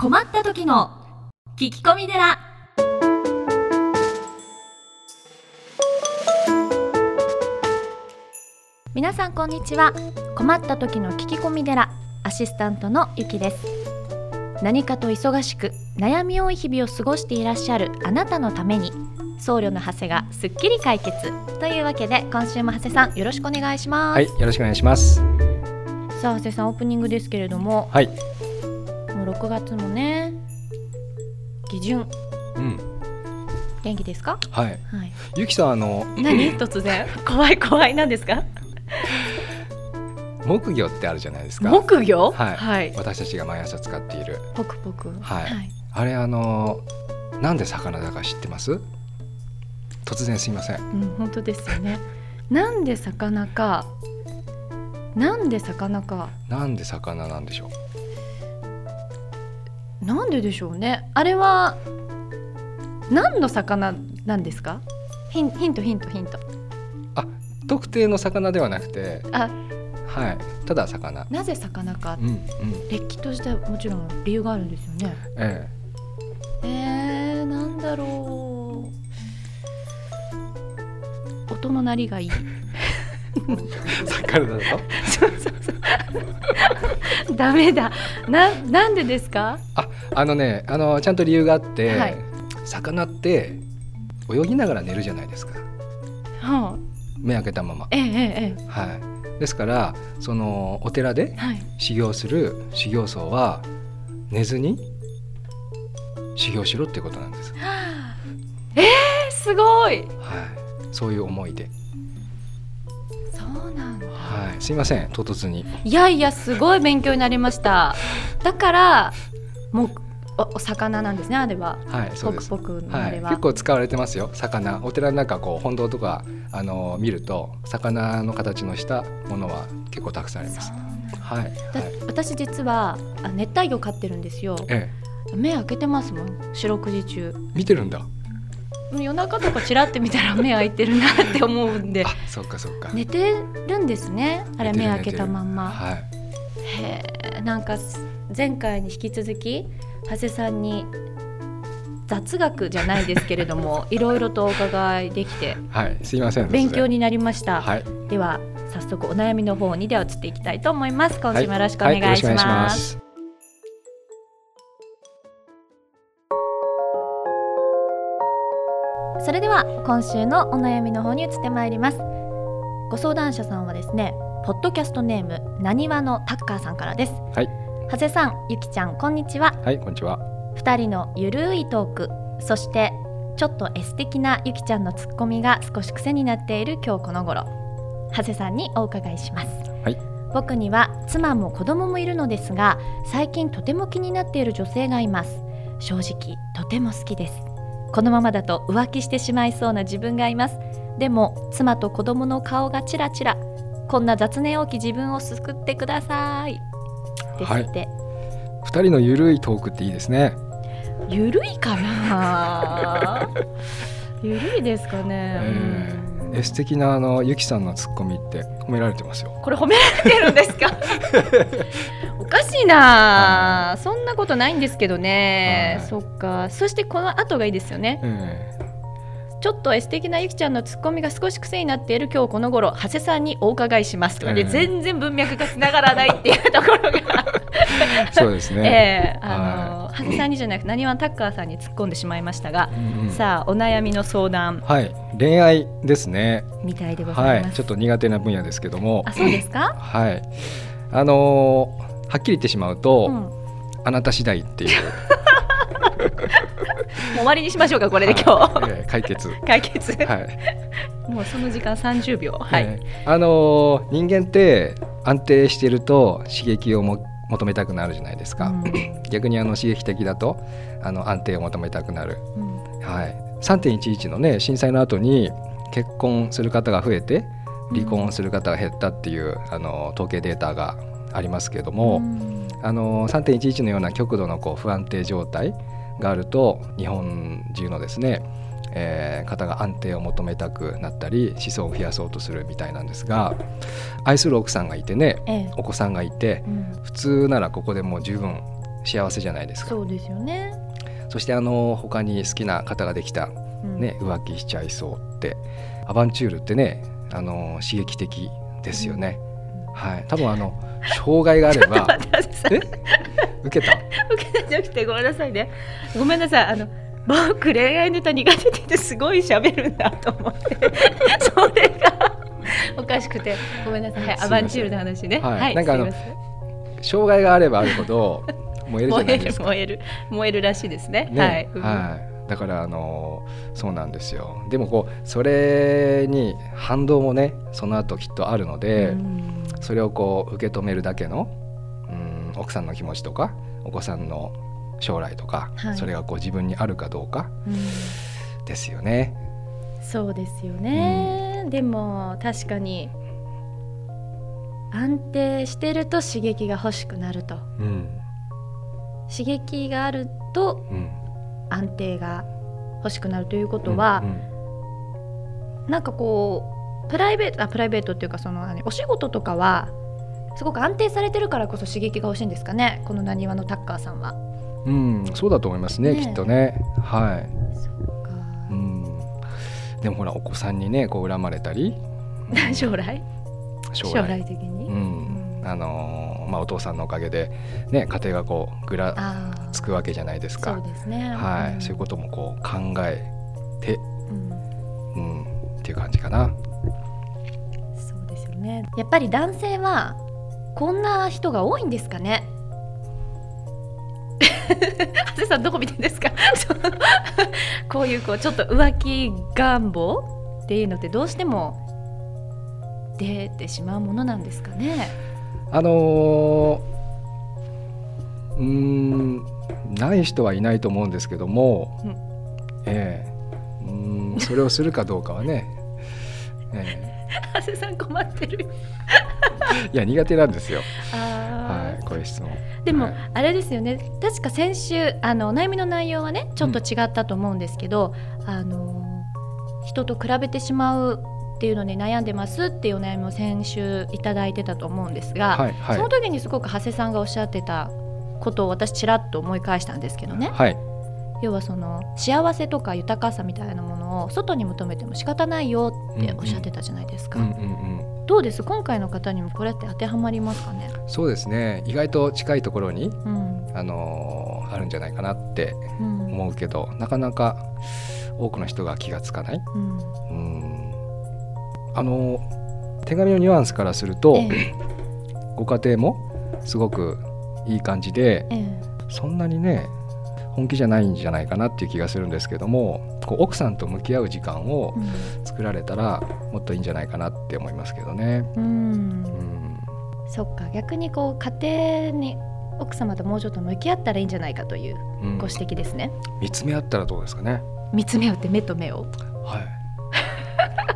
困った時の聞き込み寺。皆さんこんにちは。困った時の聞き込み寺アシスタントのゆきです。何かと忙しく悩み多い日々を過ごしていらっしゃるあなたのために僧侶の長谷がすっきり解決というわけで今週も長谷さんよろしくお願いします、はい、よろしくお願いします。さあ長谷さんオープニングですけれどもはい、もう6月もね下旬。うん、元気ですか？はい。はい。ゆきさん、あの、何？突然。怖い怖い何ですか？木魚ってあるじゃないですか。木魚？はい。はい、私たちが毎朝使っている。ポクポク。はい。あれ、あの、なんで魚だか知ってます？突然すいません。うん本当ですよね。なんで魚かなんで魚か。なんで魚なんでしょう？なんででしょうね。あれは何の魚なんですか？ヒンヒントヒントヒント。特定の魚ではなくて、あ。はい、ただ魚。なぜ魚か。うん、うん、れっきとしてもちろん理由があるんですよね。え。えー、なんだろう。音の鳴りがいいえ、魚だと。そうそうそう ダメだななんでですか？あ、あのね、あの、ちゃんと理由があって、はい魚って。泳ぎながら寝るじゃないですか。はあ目開けたまま。ええええはい。ですから、そのお寺で修行する修行僧は寝ずに修行しろってことなんです。えー、すごいはい。そういう思いで。い。すいません。唐突に。いやいやすごい勉強になりましただからもうおお魚なんですねあれははい。そうです。ポクポクのはい。あれは、結構使われてますよ。魚。お寺の中こう本堂とかあの見ると魚の形のしたものは結構たくさんあります。はい。はい。だ私実はあ熱帯魚飼ってるんですよえ目開けてますもん四六時中え。見てるんだ。夜中とかチラって見たら目開いてるなって思うんであ、そっかそっか。寝てるんですねあれ目開けたまんまはい。へえなんか前回に引き続き長谷さんに雑学じゃないですけれども いろいろとお伺いできてはい。すいません。勉強に。になりました、はい。では早速お悩みの方にでは移っていきたいと思います今週もよろしくお願いします,、す。それでは今週のお悩みの方に移ってまいります。ご相談者さんはですねポッドキャストネームなにわのタッカーさんからです。はい。長谷さんゆきちゃんこんにちは。はい、こんにちは。二人のゆるいトークそしてちょっとエス的なゆきちゃんのツッコミが少し癖になっている今日この頃。長谷さんにお伺いします、はい。僕には妻も子供もいるのですが最近とても気になっている女性がいます。正直とても好きですこのままだと浮気してしまいそうな自分がいます。でも妻と子供の顔がチラチラ。こんな雑念多き自分を救ってください。ですって、二人のゆるいトークっていいですね。ゆるいかな？ゆるいですかね、えうん。え素敵なあのゆきさんのツッコミって褒められてますよ。これ褒められてるんですか？お かしいな。そんなことないんですけどね、はい。そっか。そしてこの後がいいですよね。えちょっと素敵なゆきちゃんのツッコミが少し癖になっている今日この頃長谷さんにお伺いしますとかで、ええ全然文脈がつながらないっていうところが。え そうですね。ええあの、長谷さんにじゃなくなにわタッカーさんに突っ込んでしまいましたが、うんうんさあお悩みの相談。はい、恋愛ですね。みたいでござはいい、ます、ちょっと苦手な分野ですけども。あ、そうですか？はい、あのーはっきり言ってしまうと、うん、もうあなた次第っていう、終わりにしましょうかこれで今日、は いええ解決。解決、はい。もうその時間30秒はい、ええあのー人間って安定してると刺激をも求めたくなるじゃないですか。うん逆にあの刺激的だとあの安定を求めたくなる。うんはい。3.11のね震災の後に結婚する方が増えて離婚する方が減ったっていう、あの統計データがありますけれども、うん。あの3.11のような極度のこう不安定状態があると日本中のですね、えー方が安定を求めたくなったり子孫を増やそうとするみたいなんですが愛する奥さんがいてねええ。お子さんがいてうん。普通ならここでもう十分幸せじゃないですか。そうですよね、そしてあの他に好きな方ができた、うん。ね、浮気しちゃいそうってアバンチュールってねあの刺激的ですよね、はい。多分あの障害があれば 受けた？受けたんじゃなくてごめんなさいね。ごめんなさいあの僕恋愛ネタ苦手ってすごい喋るんだと思って。それがおかしくて。ごめんなさい、アバンチュールの話ね。はいなんかあの障害があればあるほど燃えるじゃな燃えるいですか。燃える燃えるらしいですね。ねはい、うん。はい、だからあのそうなんですよ。でもこうそれに反動もねその後きっとあるので、うん。それをこう受け止めるだけの、うん、奥さんの気持ちとかお子さんの将来とか、はい。それがこう自分にあるかどうかうん。ですよね。そうですよね、でも確かに安定してると刺激が欲しくなると。うん。刺激があるとうん、安定が欲しくなるということはう、んなんかこうプライベートあプライベートっていうかその何お仕事とかはすごく安定されてるからこそ刺激が欲しいんですかね？このなにわのタッカーさんは。うんうんそうだと思いますねねきっとね。はい、そうか。うん、でもほらお子さんにねこう恨まれたり。将来？将将来的に、うん。あのーまあ、お父さんのおかげで、ね、家庭がこうぐらつくわけじゃないですかそう。ですね。はい、んそういうこともこう考えて、うんうん、っていう感じかな。そうですよね。やっぱり男性はこんな人が多いんですかね。長谷さんどこ見てんですか？こういうこうちょっと浮気願望っていうのってどうしても出てしまうものなんですかね。あのーうーんない人はいないと思うんですけども、うん。ええ。うーんそれをするかどうかはね、え長谷さん困ってる。えいや苦手なんですよ、あはい、こういう質問。でも、はい。あれですよね。確か先週あのお悩みの内容はねちょっと違ったと思うんですけど、あの人と比べてしまうっていうのに悩んでますっていうお悩みを先週いただいてたと思うんですが、はいはい。その時にすごく長谷さんがおっしゃってたことを私ちらっと思い返したんですけどね。はい。要はその幸せとか豊かさみたいなものを外に求めても仕方ないよっておっしゃってたじゃないですか、うんうんうん。どうです？今回の方にもこれって当てはまりますかね、そうですね。意外と近いところに、うん。あのーあるんじゃないかなってうん。思うけどなかなか多くの人が気がつかない。うん。うんあの手紙のニュアンスからすると、ええ。ご家庭もすごくいい感じでええ。そんなにね本気じゃないんじゃないかなっていう気がするんですけどもこう奥さんと向き合う時間をうん。作られたらもっといいんじゃないかなって思いますけどね。うん。うん。そっか。逆にこう家庭に奥様ともうちょっと向き合ったらいいんじゃないかといううんご指摘ですね、見つめ合ったらどうですかね。見つめ合って目と目を、はい、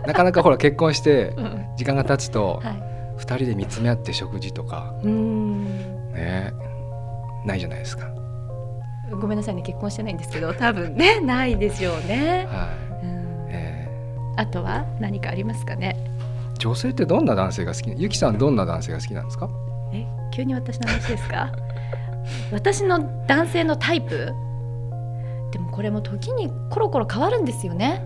なかなかほら結婚してうん。時間が経つとはい。2人で見つめ合って食事とかうん。ねないじゃないですか。ごめんなさいね結婚してないんですけど多分ね ないでしょうね、はい。うん。えあとは何かありますかね？ー女性ってどんな男性が好き？ゆきさんどんな男性が好きなんですか？え急に私の話ですか？私の男性のタイプ？でもこれも時にコロコロ変わるんですよね。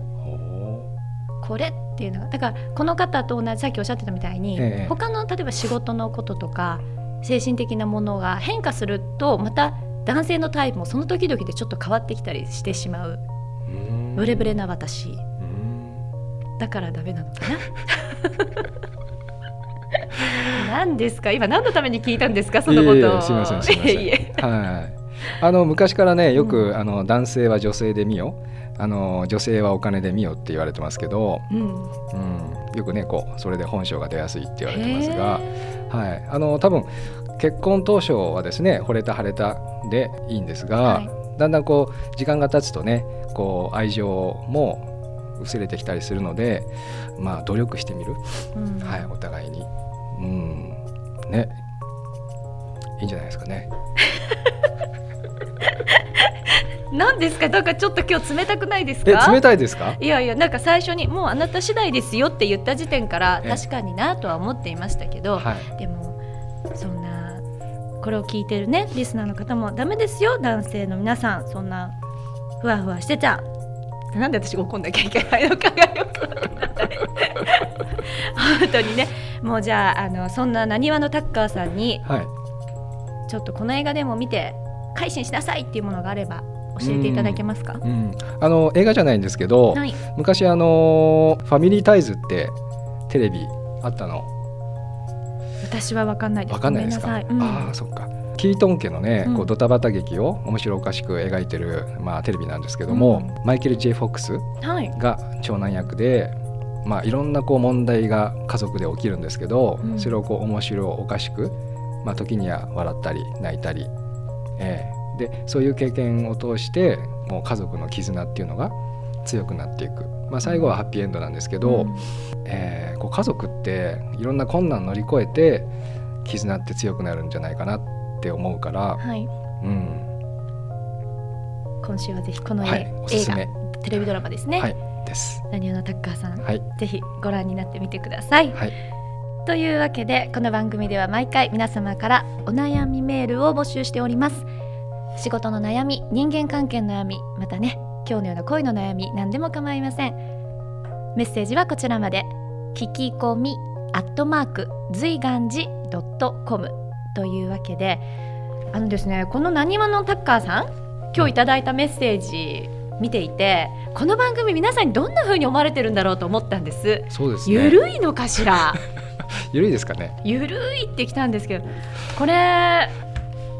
これっていうのがだからこの方と同じさっきおっしゃってたみたいに、ええ。他の例えば仕事のこととか精神的なものが変化するとまた男性のタイプもその時々でちょっと変わってきたりしてしまう。ブレブレな私。うん。だからダメなのかな？何ですか？今何のために聞いたんですか？そのことを。いえいえすいませんすいません。はい。あの昔からねよく、うん。あの男性は女性で見よあの女性はお金で見よって言われてますけど、うん。うん、よくねこうそれで本性が出やすいって言われてますが、へはい、あの多分結婚当初はですね惚れた腫れたでいいんですが、はい。だんだんこう時間が経つとねこう愛情も薄れてきたりするのでまあ努力してみる、ーうん。はい、お互いに、うん、ね。いいんじゃないですかね。何ですか？なんかちょっと今日冷たくないですえか冷たいですか？いやいやなんか最初にもうあなた次第ですよって言った時点からえ確かになとは思っていましたけど、はい。でもそんなこれを聞いてるねリスナーの方もダメですよ男性の皆さん。そんなふわふわしてちゃ。なんで私が怒んなきゃいけないのかがよく本当にねもうじゃああのそんななにわのタッカーさんにはい。ちょっとこの映画でも見て改心しなさいっていうものがあれば教えていただけますか、うん、あの映画じゃないんですけど、はい。昔あのファミリータイズってテレビあったの？私は分かんないです。わかんないですか、うん。ああそっか。キートン家のね、うん。こうドタバタ劇を面白おかしく描いてる、まあ、テレビなんですけども、マイケル・ J・ フォックスはい。が長男役で、まあ、いろんなこう問題が家族で起きるんですけど、うん。それをこう面白おかしく、まあ、時には笑ったり泣いたり、ええ。でそういう経験を通してもう家族の絆っていうのが強くなっていく、まあ、最後はハッピーエンドなんですけど、うん。えーこう家族っていろんな困難乗り越えて絆って強くなるんじゃないかなって思うから、はい。うん。今週はぜひこの、はい、おす映画すめ、テレビドラマですね、はい、です。なにわのタッカーさん、はい、ぜひご覧になってみてください、はい、というわけでこの番組では毎回皆様からお悩みメールを募集しております仕事の悩み人間関係の悩みまたね今日のような恋の悩み何でも構いませんメッセージはこちらまで聞き込みアットマーク随願寺ドットコムというわけであのですねこのなにわのタッカーさん今日いただいたメッセージ見ていてこの番組皆さんにどんな風に思われてるんだろうと思ったんですそうですね。ゆるいのかしら？ゆるいですかね。ゆるいってきたんですけどこれ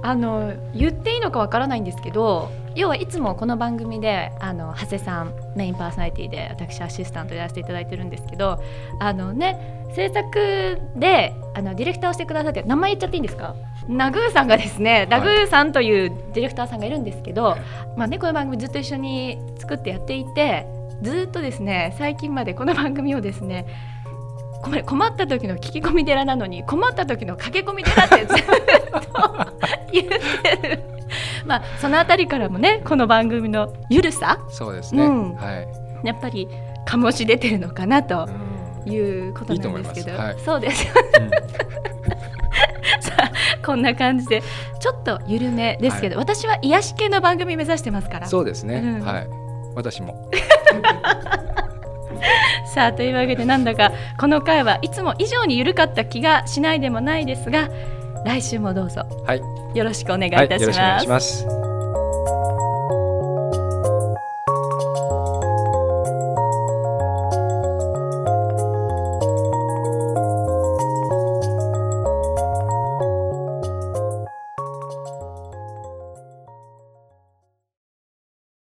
あの言っていいのかわからないんですけど要はいつもこの番組であの長谷さんメインパーソナリティで私アシスタントでやらせていただいてるんですけどあのね制作であのディレクターをしてくださって名前言っちゃっていいんですか？ナグーさんがですねナグーさんというディレクターさんがいるんですけど、はい。まあね、この番組ずっと一緒に作ってやっていてずっとですね最近までこの番組をですね困った時の聞き込み寺なのに困った時の駆け込み寺ってずっと言ってる。まあそのあたりからもね この番組のゆるさ？そうですね。うんはい。やっぱり醸し出てるのかなとうんいうことなんですけど。そうです。さあこんな感じでちょっと緩めですけど、私は癒し系の番組目指してますから。そうですね。うん。はい。私も。さあというわけでなんだかこの回はいつも以上に緩かった気がしないでもないですが来週もどうぞはい。よろしくお願いいはい。たしますいし。ます。